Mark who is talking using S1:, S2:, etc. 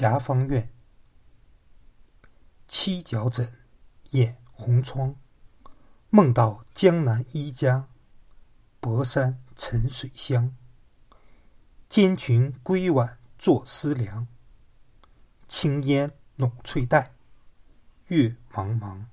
S1: 霞芳院七角枕掩红窗。梦到江南一家薄山沉水香兼群归晚坐思量。青烟笼翠黛月茫茫。